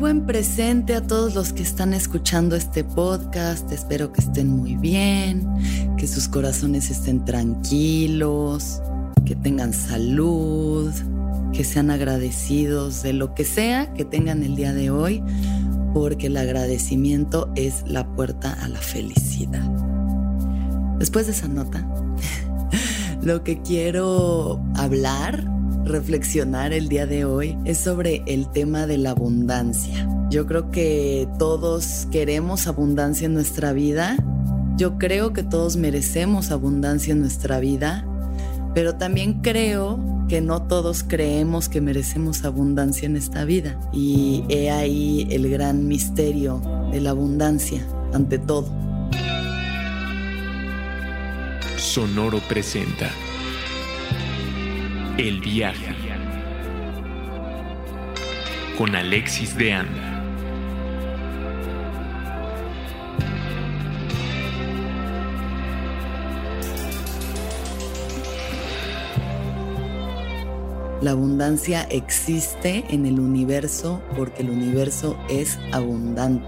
buen presente a todos los que están escuchando este podcast. Espero que estén muy bien, que sus corazones estén tranquilos, que tengan salud, que sean agradecidos de lo que sea que tengan el día de hoy, porque el agradecimiento es la puerta a la felicidad. Después de esa nota, lo que quiero hablar reflexionar el día de hoy es sobre el tema de la abundancia. Yo creo que todos queremos abundancia en nuestra vida. Yo creo que todos merecemos abundancia en nuestra vida. Pero también creo que no todos creemos que merecemos abundancia en esta vida. Y he ahí el gran misterio de la abundancia ante todo. Sonoro presenta el viaje con Alexis de Anda. La abundancia existe en el universo porque el universo es abundante.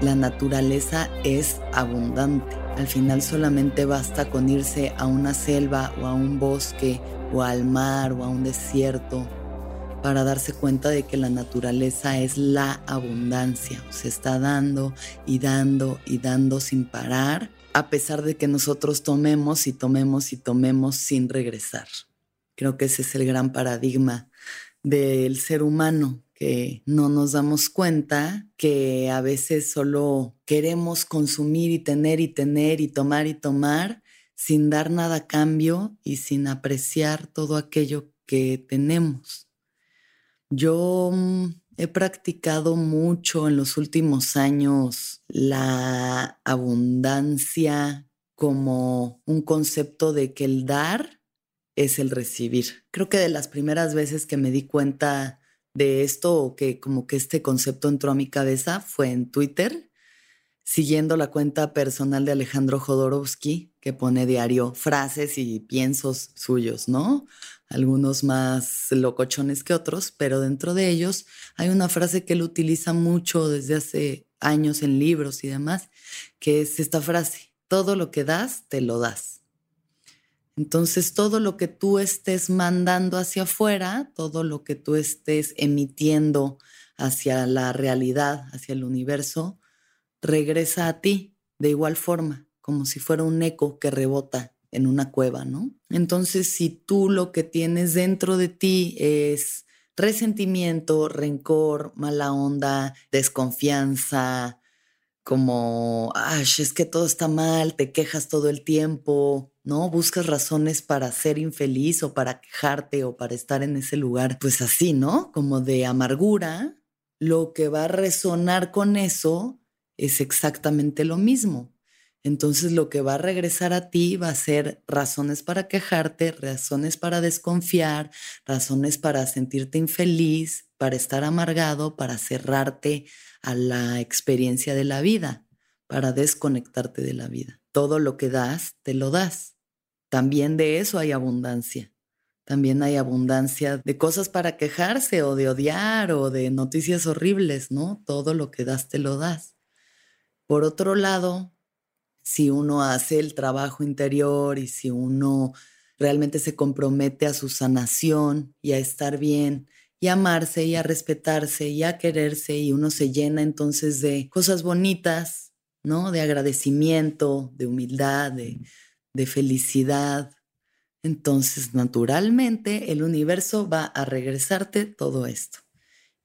La naturaleza es abundante. Al final solamente basta con irse a una selva o a un bosque o al mar o a un desierto para darse cuenta de que la naturaleza es la abundancia, se está dando y dando y dando sin parar, a pesar de que nosotros tomemos y tomemos y tomemos sin regresar. Creo que ese es el gran paradigma del ser humano, que no nos damos cuenta que a veces solo queremos consumir y tener y tener y tomar y tomar sin dar nada a cambio y sin apreciar todo aquello que tenemos. Yo mm, he practicado mucho en los últimos años la abundancia como un concepto de que el dar es el recibir. Creo que de las primeras veces que me di cuenta de esto o que como que este concepto entró a mi cabeza fue en Twitter siguiendo la cuenta personal de Alejandro Jodorowsky, que pone diario frases y piensos suyos, ¿no? Algunos más locochones que otros, pero dentro de ellos hay una frase que él utiliza mucho desde hace años en libros y demás, que es esta frase, todo lo que das, te lo das. Entonces, todo lo que tú estés mandando hacia afuera, todo lo que tú estés emitiendo hacia la realidad, hacia el universo, regresa a ti de igual forma, como si fuera un eco que rebota en una cueva, ¿no? Entonces, si tú lo que tienes dentro de ti es resentimiento, rencor, mala onda, desconfianza, como, ay, es que todo está mal, te quejas todo el tiempo, ¿no? Buscas razones para ser infeliz o para quejarte o para estar en ese lugar, pues así, ¿no? Como de amargura, lo que va a resonar con eso es exactamente lo mismo. Entonces lo que va a regresar a ti va a ser razones para quejarte, razones para desconfiar, razones para sentirte infeliz, para estar amargado, para cerrarte a la experiencia de la vida, para desconectarte de la vida. Todo lo que das, te lo das. También de eso hay abundancia. También hay abundancia de cosas para quejarse o de odiar o de noticias horribles, ¿no? Todo lo que das, te lo das. Por otro lado, si uno hace el trabajo interior y si uno realmente se compromete a su sanación y a estar bien y a amarse y a respetarse y a quererse y uno se llena entonces de cosas bonitas, ¿no? De agradecimiento, de humildad, de, de felicidad. Entonces, naturalmente, el universo va a regresarte todo esto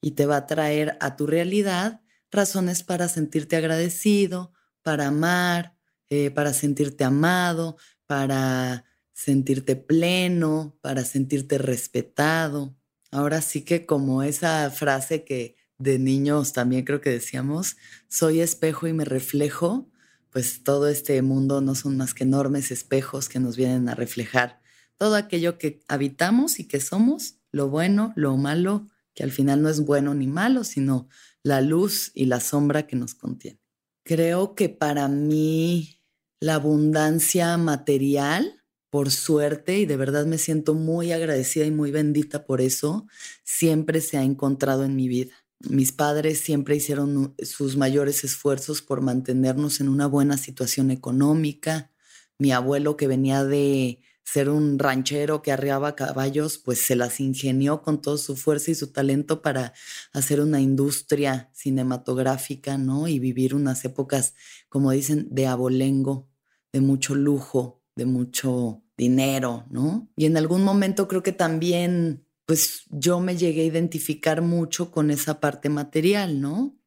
y te va a traer a tu realidad razones para sentirte agradecido, para amar, eh, para sentirte amado, para sentirte pleno, para sentirte respetado. Ahora sí que como esa frase que de niños también creo que decíamos, soy espejo y me reflejo, pues todo este mundo no son más que enormes espejos que nos vienen a reflejar todo aquello que habitamos y que somos, lo bueno, lo malo, que al final no es bueno ni malo, sino la luz y la sombra que nos contiene. Creo que para mí la abundancia material, por suerte, y de verdad me siento muy agradecida y muy bendita por eso, siempre se ha encontrado en mi vida. Mis padres siempre hicieron sus mayores esfuerzos por mantenernos en una buena situación económica. Mi abuelo que venía de ser un ranchero que arreaba caballos, pues se las ingenió con toda su fuerza y su talento para hacer una industria cinematográfica, ¿no? Y vivir unas épocas, como dicen, de abolengo, de mucho lujo, de mucho dinero, ¿no? Y en algún momento creo que también, pues yo me llegué a identificar mucho con esa parte material, ¿no?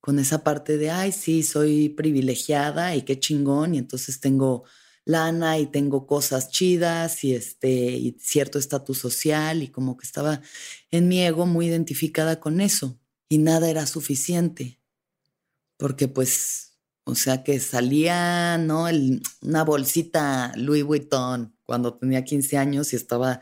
Con esa parte de, ay, sí, soy privilegiada y qué chingón, y entonces tengo lana y tengo cosas chidas y este y cierto estatus social y como que estaba en mi ego muy identificada con eso y nada era suficiente. Porque pues o sea que salía no una bolsita Louis Vuitton cuando tenía 15 años y estaba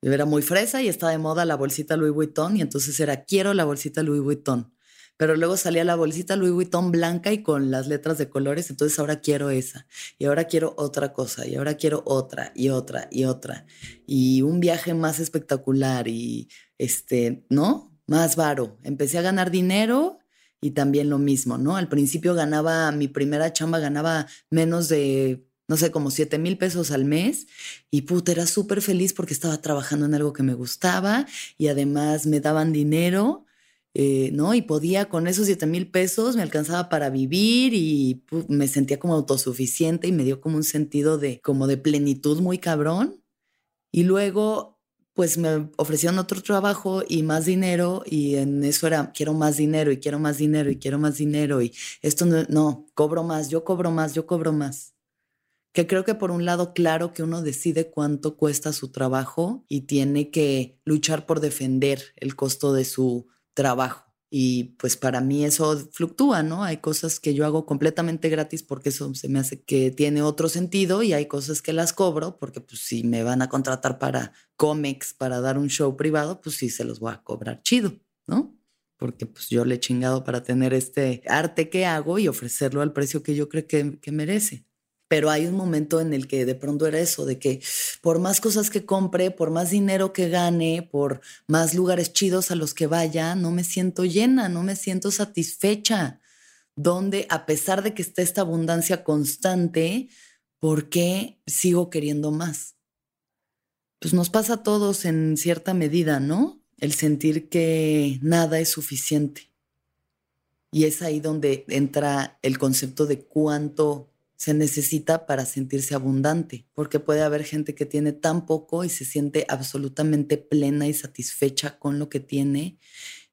era muy fresa y estaba de moda la bolsita Louis Vuitton y entonces era quiero la bolsita Louis Vuitton pero luego salía la bolsita Louis Vuitton blanca y con las letras de colores, entonces ahora quiero esa, y ahora quiero otra cosa, y ahora quiero otra, y otra, y otra, y un viaje más espectacular, y este, ¿no? Más varo. Empecé a ganar dinero y también lo mismo, ¿no? Al principio ganaba, mi primera chamba ganaba menos de no sé, como 7 mil pesos al mes. Y puta, era súper feliz porque estaba trabajando en algo que me gustaba y además me daban dinero eh, ¿no? Y podía con esos 7 mil pesos, me alcanzaba para vivir y me sentía como autosuficiente y me dio como un sentido de, como de plenitud muy cabrón. Y luego, pues me ofrecieron otro trabajo y más dinero y en eso era, quiero más dinero y quiero más dinero y quiero más dinero y esto no, no, cobro más, yo cobro más, yo cobro más. Que creo que por un lado, claro que uno decide cuánto cuesta su trabajo y tiene que luchar por defender el costo de su trabajo. Y pues para mí eso fluctúa, ¿no? Hay cosas que yo hago completamente gratis porque eso se me hace que tiene otro sentido y hay cosas que las cobro porque pues si me van a contratar para cómics, para dar un show privado, pues sí se los voy a cobrar chido, ¿no? Porque pues yo le he chingado para tener este arte que hago y ofrecerlo al precio que yo creo que, que merece pero hay un momento en el que de pronto era eso, de que por más cosas que compre, por más dinero que gane, por más lugares chidos a los que vaya, no me siento llena, no me siento satisfecha. Donde a pesar de que está esta abundancia constante, ¿por qué sigo queriendo más? Pues nos pasa a todos en cierta medida, ¿no? El sentir que nada es suficiente. Y es ahí donde entra el concepto de cuánto se necesita para sentirse abundante, porque puede haber gente que tiene tan poco y se siente absolutamente plena y satisfecha con lo que tiene.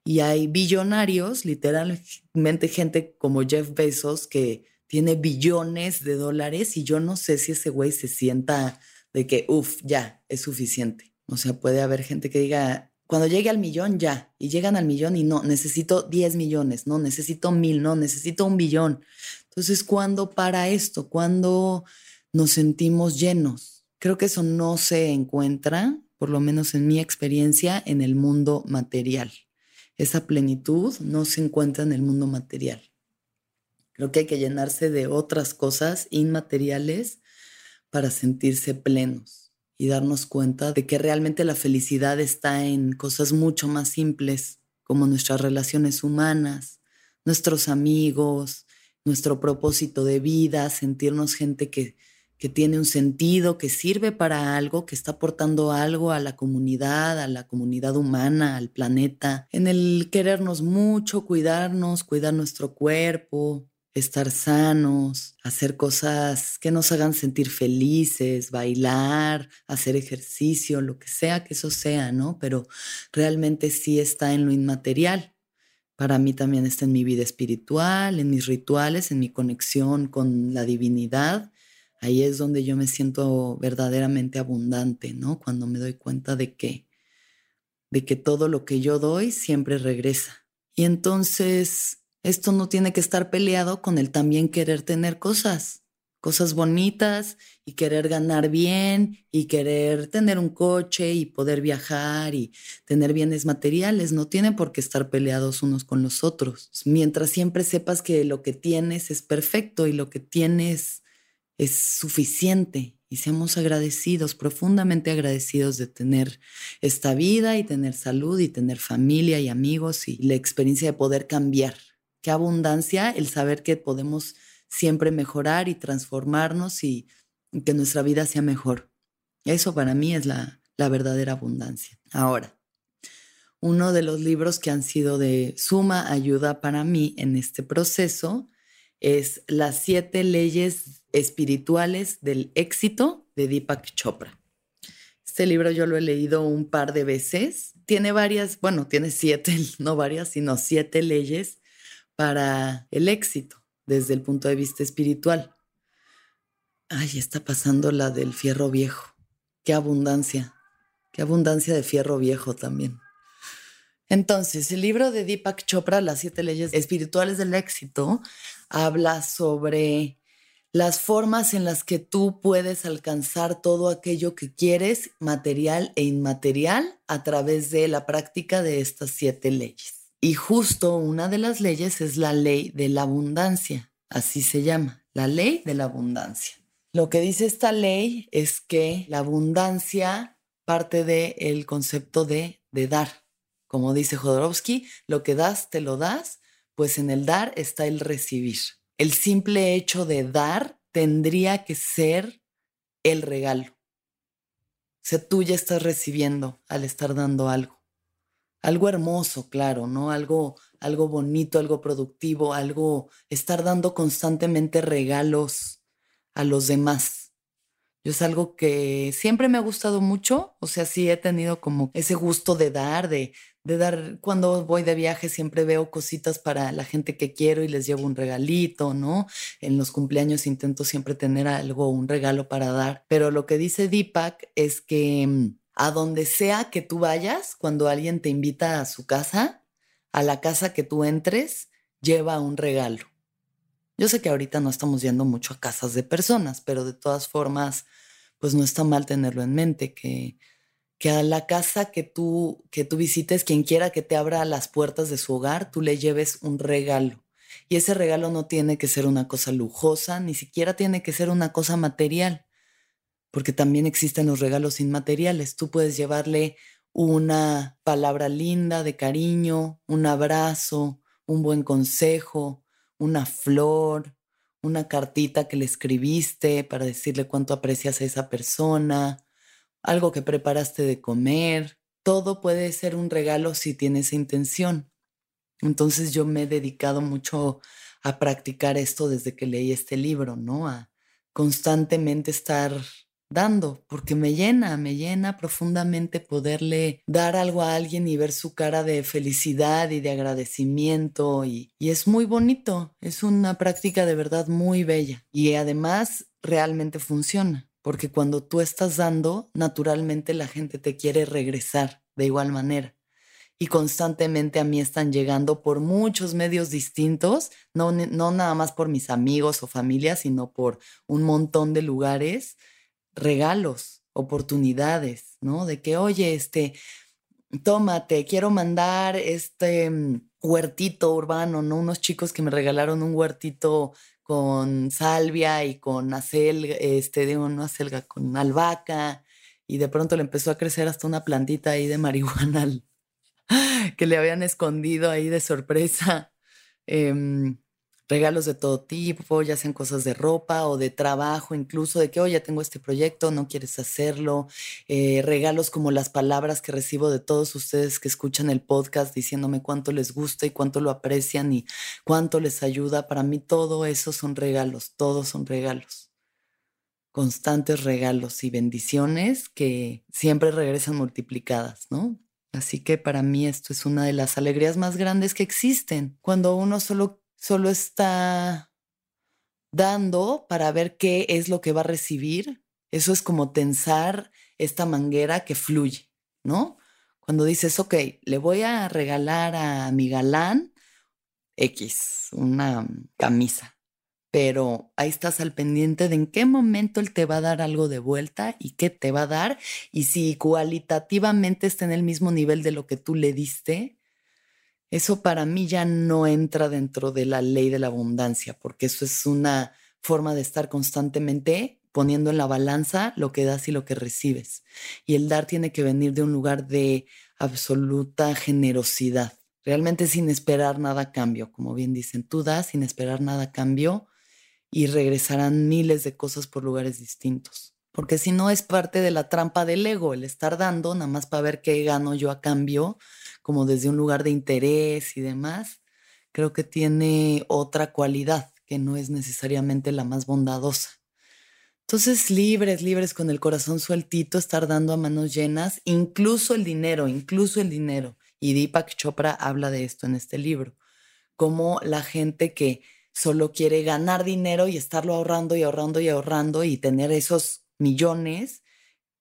Y hay billonarios, literalmente gente como Jeff Bezos, que tiene billones de dólares y yo no sé si ese güey se sienta de que, uff, ya, es suficiente. O sea, puede haber gente que diga, cuando llegue al millón, ya, y llegan al millón y no, necesito 10 millones, no, necesito mil, no, necesito un billón. Entonces, ¿cuándo para esto? ¿Cuándo nos sentimos llenos? Creo que eso no se encuentra, por lo menos en mi experiencia, en el mundo material. Esa plenitud no se encuentra en el mundo material. Creo que hay que llenarse de otras cosas inmateriales para sentirse plenos y darnos cuenta de que realmente la felicidad está en cosas mucho más simples, como nuestras relaciones humanas, nuestros amigos, nuestro propósito de vida, sentirnos gente que, que tiene un sentido, que sirve para algo, que está aportando algo a la comunidad, a la comunidad humana, al planeta, en el querernos mucho, cuidarnos, cuidar nuestro cuerpo, estar sanos, hacer cosas que nos hagan sentir felices, bailar, hacer ejercicio, lo que sea que eso sea, ¿no? Pero realmente sí está en lo inmaterial para mí también está en mi vida espiritual, en mis rituales, en mi conexión con la divinidad. Ahí es donde yo me siento verdaderamente abundante, ¿no? Cuando me doy cuenta de que de que todo lo que yo doy siempre regresa. Y entonces esto no tiene que estar peleado con el también querer tener cosas cosas bonitas y querer ganar bien y querer tener un coche y poder viajar y tener bienes materiales. No tienen por qué estar peleados unos con los otros. Mientras siempre sepas que lo que tienes es perfecto y lo que tienes es suficiente y seamos agradecidos, profundamente agradecidos de tener esta vida y tener salud y tener familia y amigos y la experiencia de poder cambiar. Qué abundancia el saber que podemos siempre mejorar y transformarnos y que nuestra vida sea mejor. Eso para mí es la, la verdadera abundancia. Ahora, uno de los libros que han sido de suma ayuda para mí en este proceso es Las siete leyes espirituales del éxito de Deepak Chopra. Este libro yo lo he leído un par de veces. Tiene varias, bueno, tiene siete, no varias, sino siete leyes para el éxito desde el punto de vista espiritual. Ay, está pasando la del fierro viejo. Qué abundancia, qué abundancia de fierro viejo también. Entonces, el libro de Deepak Chopra, Las siete leyes espirituales del éxito, habla sobre las formas en las que tú puedes alcanzar todo aquello que quieres, material e inmaterial, a través de la práctica de estas siete leyes. Y justo una de las leyes es la ley de la abundancia, así se llama, la ley de la abundancia. Lo que dice esta ley es que la abundancia parte del concepto de, de dar. Como dice Jodorowsky, lo que das, te lo das, pues en el dar está el recibir. El simple hecho de dar tendría que ser el regalo. O sea, tú ya estás recibiendo al estar dando algo. Algo hermoso, claro, ¿no? Algo, algo bonito, algo productivo, algo, estar dando constantemente regalos a los demás. Yo es algo que siempre me ha gustado mucho, o sea, sí he tenido como ese gusto de dar, de, de dar, cuando voy de viaje siempre veo cositas para la gente que quiero y les llevo un regalito, ¿no? En los cumpleaños intento siempre tener algo, un regalo para dar, pero lo que dice Deepak es que mm, a donde sea que tú vayas, cuando alguien te invita a su casa, a la casa que tú entres, lleva un regalo. Yo sé que ahorita no estamos yendo mucho a casas de personas, pero de todas formas, pues no está mal tenerlo en mente, que, que a la casa que tú, que tú visites, quien quiera que te abra las puertas de su hogar, tú le lleves un regalo. Y ese regalo no tiene que ser una cosa lujosa, ni siquiera tiene que ser una cosa material, porque también existen los regalos inmateriales. Tú puedes llevarle una palabra linda de cariño, un abrazo, un buen consejo, una flor, una cartita que le escribiste para decirle cuánto aprecias a esa persona, algo que preparaste de comer. Todo puede ser un regalo si tienes intención. Entonces yo me he dedicado mucho a practicar esto desde que leí este libro, ¿no? A constantemente estar dando, porque me llena, me llena profundamente poderle dar algo a alguien y ver su cara de felicidad y de agradecimiento y, y, es muy bonito, es una práctica de verdad muy bella y además realmente funciona, porque cuando tú estás dando, naturalmente la gente te quiere regresar de igual manera. Y constantemente a mí están llegando por muchos medios distintos, no, no nada más por mis amigos o familia, sino por un montón de lugares regalos, oportunidades, ¿no? De que, oye, este, tómate, quiero mandar este mm, huertito urbano, ¿no? Unos chicos que me regalaron un huertito con salvia y con acelga, este, digo, no acelga, con albahaca, y de pronto le empezó a crecer hasta una plantita ahí de marihuana que le habían escondido ahí de sorpresa. Em, regalos de todo tipo, ya sean cosas de ropa o de trabajo, incluso de que, oye, tengo este proyecto, no quieres hacerlo, eh, regalos como las palabras que recibo de todos ustedes que escuchan el podcast diciéndome cuánto les gusta y cuánto lo aprecian y cuánto les ayuda. Para mí todo eso son regalos, todos son regalos. Constantes regalos y bendiciones que siempre regresan multiplicadas, ¿no? Así que para mí esto es una de las alegrías más grandes que existen. Cuando uno solo solo está dando para ver qué es lo que va a recibir. Eso es como tensar esta manguera que fluye, ¿no? Cuando dices, ok, le voy a regalar a mi galán X, una camisa, pero ahí estás al pendiente de en qué momento él te va a dar algo de vuelta y qué te va a dar, y si cualitativamente está en el mismo nivel de lo que tú le diste, eso para mí ya no entra dentro de la ley de la abundancia, porque eso es una forma de estar constantemente poniendo en la balanza lo que das y lo que recibes. Y el dar tiene que venir de un lugar de absoluta generosidad, realmente sin esperar nada a cambio. Como bien dicen, tú das sin esperar nada a cambio y regresarán miles de cosas por lugares distintos. Porque si no es parte de la trampa del ego, el estar dando nada más para ver qué gano yo a cambio, como desde un lugar de interés y demás, creo que tiene otra cualidad que no es necesariamente la más bondadosa. Entonces, libres, libres, con el corazón sueltito, estar dando a manos llenas, incluso el dinero, incluso el dinero. Y Deepak Chopra habla de esto en este libro, como la gente que solo quiere ganar dinero y estarlo ahorrando y ahorrando y ahorrando y tener esos millones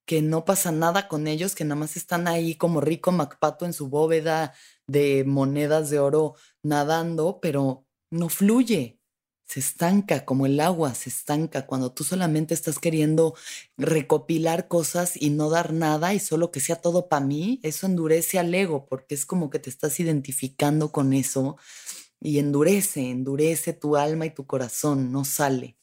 que no pasa nada con ellos, que nada más están ahí como rico Macpato en su bóveda de monedas de oro nadando, pero no fluye se estanca como el agua, se estanca cuando tú solamente estás queriendo recopilar cosas y no dar nada y solo que sea todo para mí, eso endurece al ego porque es como que te estás identificando con eso y endurece, endurece tu alma y tu corazón, no sale.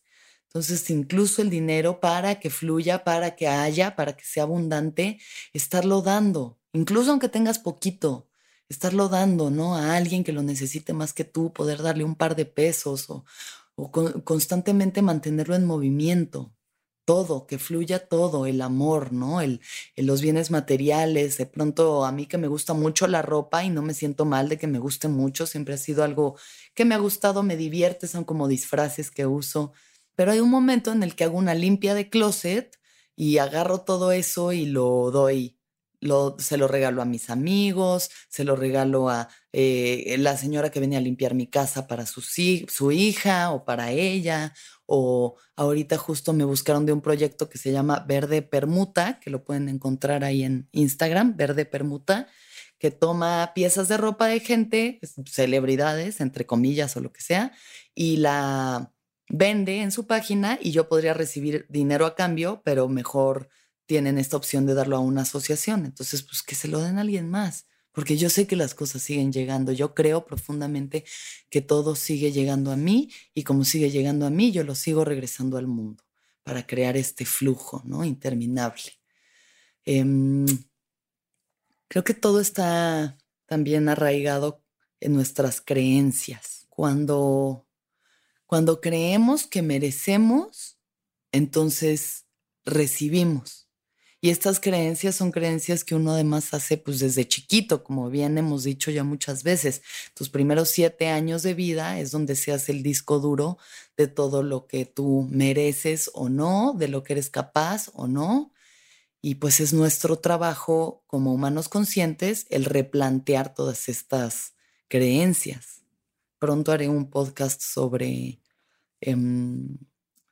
Entonces, incluso el dinero para que fluya, para que haya, para que sea abundante, estarlo dando, incluso aunque tengas poquito, estarlo dando, ¿no? A alguien que lo necesite más que tú, poder darle un par de pesos o, constantemente mantenerlo en movimiento. Todo, que fluya todo, el amor, ¿no? El, los bienes materiales. De pronto, a mí que me gusta mucho la ropa y no me siento mal de que me guste mucho, siempre ha sido algo que me ha gustado, me divierte, son como disfraces que uso. Pero hay un momento en el que hago una limpia de closet y agarro todo eso y lo doy se lo regalo a mis amigos, se lo regalo a eh, la señora que venía a limpiar mi casa para su, su hija o para ella. O ahorita justo me buscaron de un proyecto que se llama Verde Permuta, que lo pueden encontrar ahí en Instagram, Verde Permuta, que toma piezas de ropa de gente, celebridades, entre comillas o lo que sea, y la vende en su página y yo podría recibir dinero a cambio, pero mejor tienen esta opción de darlo a una asociación. Entonces, pues que se lo den a alguien más, porque yo sé que las cosas siguen llegando. Yo creo profundamente que todo sigue llegando a mí y como sigue llegando a mí, yo lo sigo regresando al mundo para crear este flujo, ¿no? Interminable. Em, creo que todo está también arraigado en nuestras creencias. Cuando, cuando creemos que merecemos, entonces recibimos. Y estas creencias son creencias que uno además hace pues desde chiquito, como bien hemos dicho ya muchas veces. Tus primeros siete años de vida es donde se hace el disco duro de todo lo que tú mereces o no, de lo que eres capaz o no. Y pues es nuestro trabajo como humanos conscientes el replantear todas estas creencias. Pronto haré un podcast sobre... Em,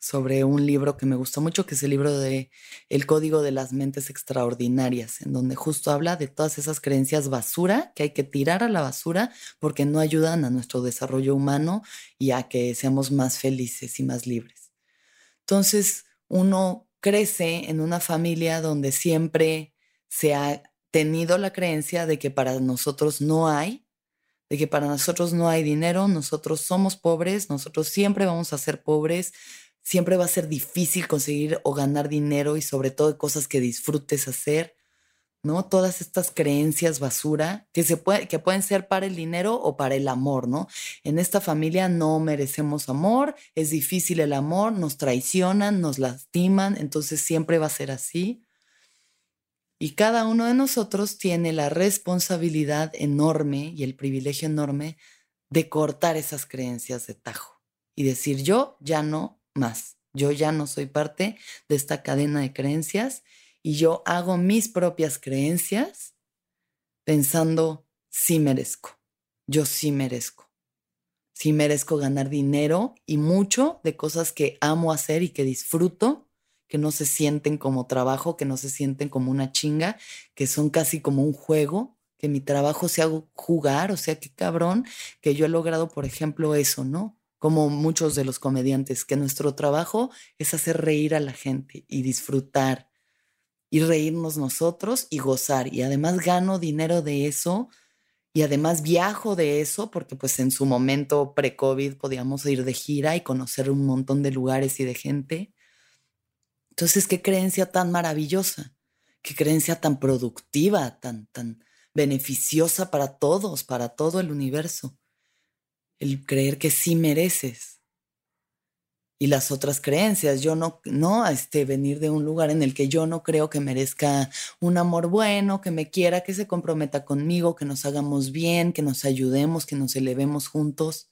sobre un libro que me gustó mucho, que es el libro de El Código de las Mentes Extraordinarias, en donde justo habla de todas esas creencias basura que hay que tirar a la basura porque no ayudan a nuestro desarrollo humano y a que seamos más felices y más libres. Entonces, uno crece en una familia donde siempre se ha tenido la creencia de que para nosotros no hay, de que para nosotros no hay dinero, nosotros somos pobres, nosotros siempre vamos a ser pobres, siempre va a ser difícil conseguir o ganar dinero y sobre todo cosas que disfrutes hacer, ¿no? Todas estas creencias basura que, se puede, que pueden ser para el dinero o para el amor, ¿no? En esta familia no merecemos amor, es difícil el amor, nos traicionan, nos lastiman, entonces siempre va a ser así. Y cada uno de nosotros tiene la responsabilidad enorme y el privilegio enorme de cortar esas creencias de tajo y decir yo ya no más. Yo ya no soy parte de esta cadena de creencias y yo hago mis propias creencias pensando, sí merezco, yo sí merezco. Sí merezco ganar dinero y mucho de cosas que amo hacer y que disfruto, que no se sienten como trabajo, que no se sienten como una chinga, que son casi como un juego, que mi trabajo sea jugar, o sea, qué cabrón que yo he logrado, por ejemplo, eso, ¿no? como muchos de los comediantes, que nuestro trabajo es hacer reír a la gente y disfrutar y reírnos nosotros y gozar. Y además gano dinero de eso y además viajo de eso porque pues en su momento pre-COVID podíamos ir de gira y conocer un montón de lugares y de gente. Entonces, qué creencia tan maravillosa, qué creencia tan productiva, tan, tan beneficiosa para todos, para todo el universo. El creer que sí mereces. Y las otras creencias, yo no, no, este, venir de un lugar en el que yo no creo que merezca un amor bueno, que me quiera, que se comprometa conmigo, que nos hagamos bien, que nos ayudemos, que nos elevemos juntos.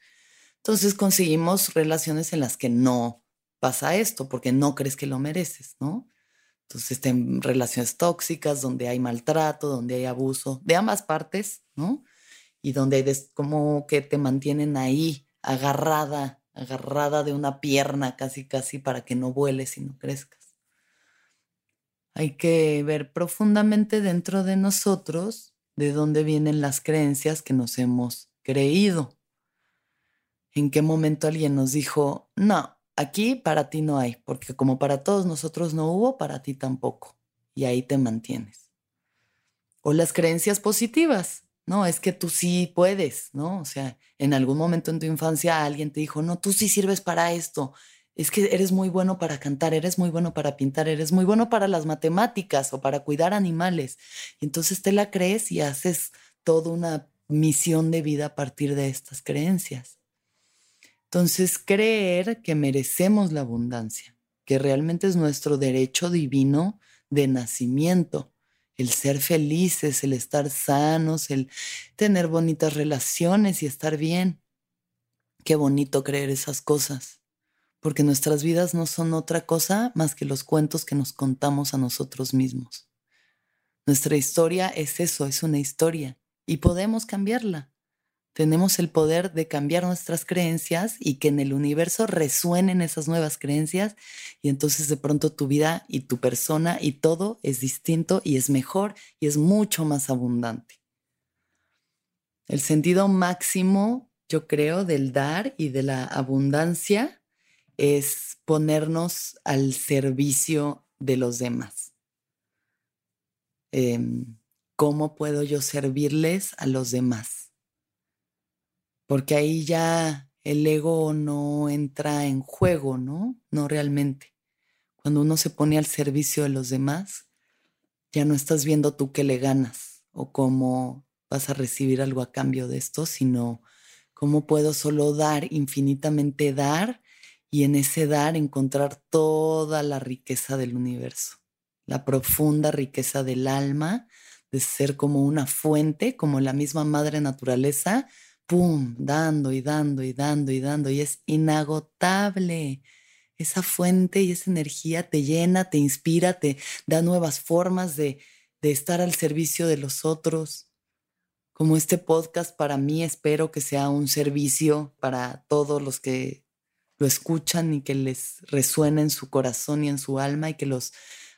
Entonces conseguimos relaciones en las que no pasa esto, porque no crees que lo mereces, ¿no? Entonces, en relaciones tóxicas, donde hay maltrato, donde hay abuso, de ambas partes, ¿no? Y donde hay como que te mantienen ahí, agarrada, agarrada de una pierna casi, casi para que no vueles y no crezcas. Hay que ver profundamente dentro de nosotros de dónde vienen las creencias que nos hemos creído en qué momento alguien nos dijo, no, aquí para ti no hay, porque como para todos nosotros no hubo, para ti tampoco. Y ahí te mantienes. O las creencias positivas, no, es que tú sí puedes, ¿no? O sea, en algún momento en tu infancia alguien te dijo, no, tú sí sirves para esto. Es que eres muy bueno para cantar, eres muy bueno para pintar, eres muy bueno para las matemáticas o para cuidar animales. Y entonces te la crees y haces toda una misión de vida a partir de estas creencias. Entonces, creer que merecemos la abundancia, que realmente es nuestro derecho divino de nacimiento, el ser felices, el estar sanos, el tener bonitas relaciones y estar bien. Qué bonito creer esas cosas, porque nuestras vidas no son otra cosa más que los cuentos que nos contamos a nosotros mismos. Nuestra historia es eso, es una historia, y podemos cambiarla tenemos el poder de cambiar nuestras creencias y que en el universo resuenen esas nuevas creencias y entonces de pronto tu vida y tu persona y todo es distinto y es mejor y es mucho más abundante. El sentido máximo, yo creo, del dar y de la abundancia es ponernos al servicio de los demás. Em, ¿Cómo puedo yo servirles a los demás? Porque ahí ya el ego no entra en juego, ¿no? No realmente. Cuando uno se pone al servicio de los demás, ya no estás viendo tú qué le ganas o cómo vas a recibir algo a cambio de esto, sino cómo puedo solo dar, infinitamente dar, y en ese dar encontrar toda la riqueza del universo, la profunda riqueza del alma, de ser como una fuente, como la misma madre naturaleza, ¡pum!, dando y dando y dando y dando, y es inagotable. Esa fuente y esa energía te llena, te inspira, te da nuevas formas de, de estar al servicio de los otros. Como este podcast para mí espero que sea un servicio para todos los que lo escuchan y que les resuene en su corazón y en su alma y que los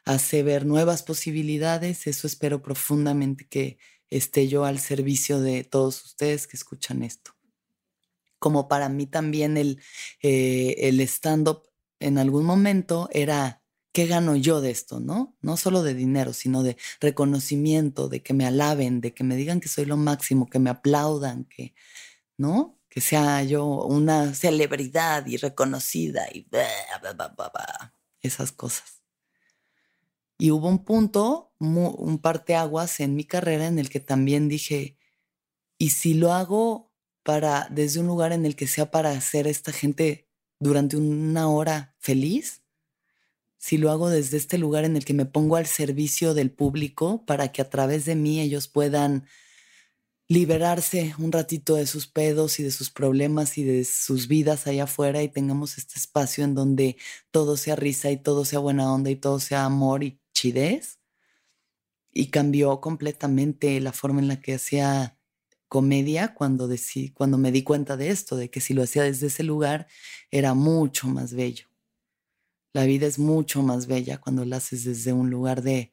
hace ver nuevas posibilidades. Eso espero profundamente que, esté yo al servicio de todos ustedes que escuchan esto. Como para mí también el, eh, el stand-up en algún momento era, ¿qué gano yo de esto? ¿No? No solo de dinero, sino de reconocimiento, de que me alaben, de que me digan que soy lo máximo, que me aplaudan, que, ¿no? Que sea yo una celebridad y reconocida y esas cosas. Y hubo un punto, un parteaguas en mi carrera en el que también dije, ¿y si lo hago para, desde un lugar en el que sea para hacer esta gente durante una hora feliz? Si lo hago desde este lugar en el que me pongo al servicio del público para que a través de mí ellos puedan liberarse un ratito de sus pedos y de sus problemas y de sus vidas allá afuera y tengamos este espacio en donde todo sea risa y todo sea buena onda y todo sea amor y y cambió completamente la forma en la que hacía comedia cuando, cuando me di cuenta de esto, de que si lo hacía desde ese lugar era mucho más bello. La vida es mucho más bella cuando la haces desde un lugar de,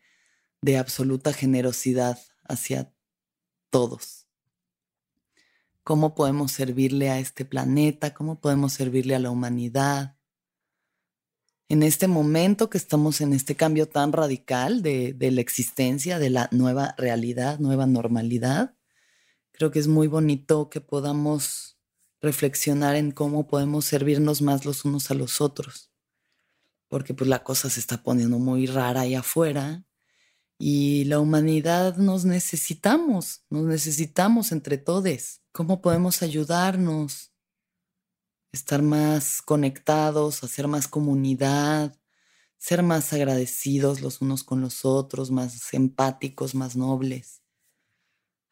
de absoluta generosidad hacia todos. ¿Cómo podemos servirle a este planeta? ¿Cómo podemos servirle a la humanidad? En este momento que estamos en este cambio tan radical de, la existencia, de la nueva realidad, nueva normalidad, creo que es muy bonito que podamos reflexionar en cómo podemos servirnos más los unos a los otros. porque pues la cosa se está poniendo muy rara ahí afuera y la humanidad nos necesitamos, nos necesitamos entre todos. ¿Cómo podemos ayudarnos? Estar más conectados, hacer más comunidad, ser más agradecidos los unos con los otros, más empáticos, más nobles.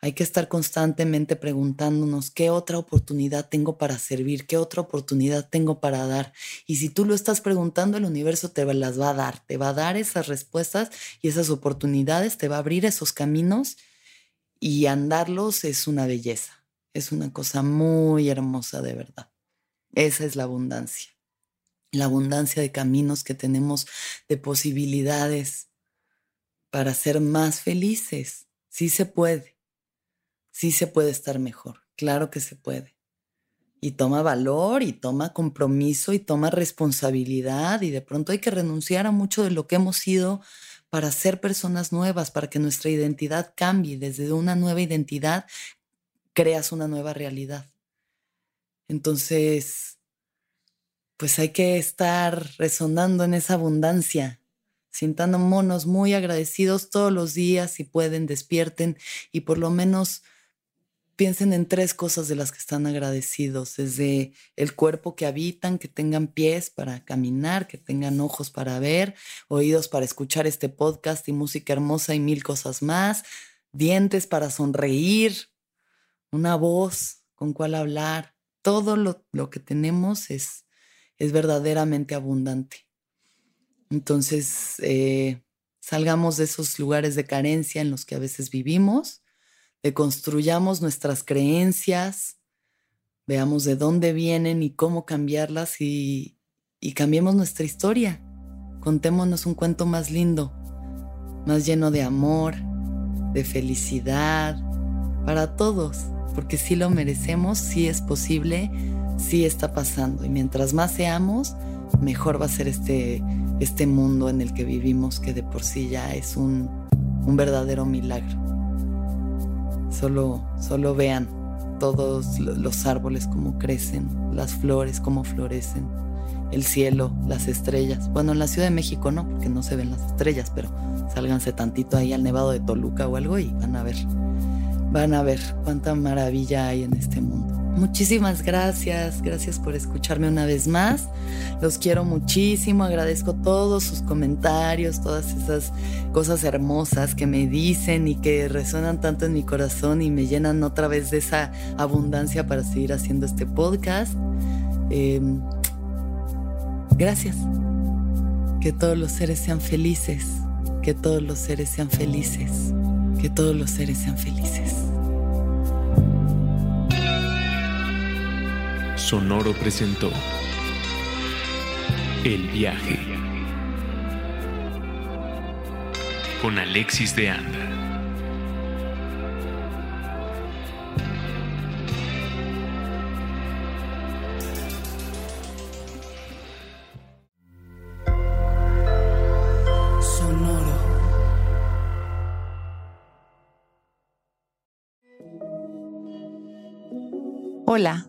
Hay que estar constantemente preguntándonos qué otra oportunidad tengo para servir, qué otra oportunidad tengo para dar. Y si tú lo estás preguntando, el universo te las va a dar, te va a dar esas respuestas y esas oportunidades, te va a abrir esos caminos y andarlos es una belleza. Es una cosa muy hermosa de verdad. Esa es la abundancia. La abundancia de caminos que tenemos, de posibilidades para ser más felices. Sí se puede sí se puede estar mejor, claro que se puede. Y toma valor y toma compromiso y toma responsabilidad y de pronto hay que renunciar a mucho de lo que hemos sido para ser personas nuevas, para que nuestra identidad cambie. Desde una nueva identidad creas una nueva realidad. Entonces, pues hay que estar resonando en esa abundancia, sintiendo monos muy agradecidos todos los días, si pueden, despierten y por lo menos piensen en tres cosas de las que están agradecidos, desde el cuerpo que habitan, que tengan pies para caminar, que tengan ojos para ver, oídos para escuchar este podcast y música hermosa y mil cosas más, dientes para sonreír, una voz con cual hablar. Todo lo, que tenemos es, es verdaderamente abundante. Entonces, eh, salgamos de esos lugares de carencia en los que a veces vivimos construyamos nuestras creencias, veamos de dónde vienen y cómo cambiarlas y, y cambiemos nuestra historia. Contémonos un cuento más lindo, más lleno de amor, de felicidad, para todos, porque si lo merecemos, si es posible, si está pasando. Y mientras más seamos, mejor va a ser este, este mundo en el que vivimos, que de por sí ya es un, un verdadero milagro. Solo, solo vean todos los árboles como crecen, las flores como florecen, el cielo, las estrellas. Bueno, en la Ciudad de México no, porque no se ven las estrellas, pero sálganse tantito ahí al Nevado de Toluca o algo y van a ver, van a ver cuánta maravilla hay en este mundo. Muchísimas gracias, gracias por escucharme una vez más. Los quiero muchísimo, agradezco todos sus comentarios, todas esas cosas hermosas que me dicen y que resuenan tanto en mi corazón y me llenan otra vez de esa abundancia para seguir haciendo este podcast. Em, gracias. Que todos los seres sean felices, que todos los seres sean felices, que todos los seres sean felices. Sonoro presentó El viaje con Alexis de Anda. Hola,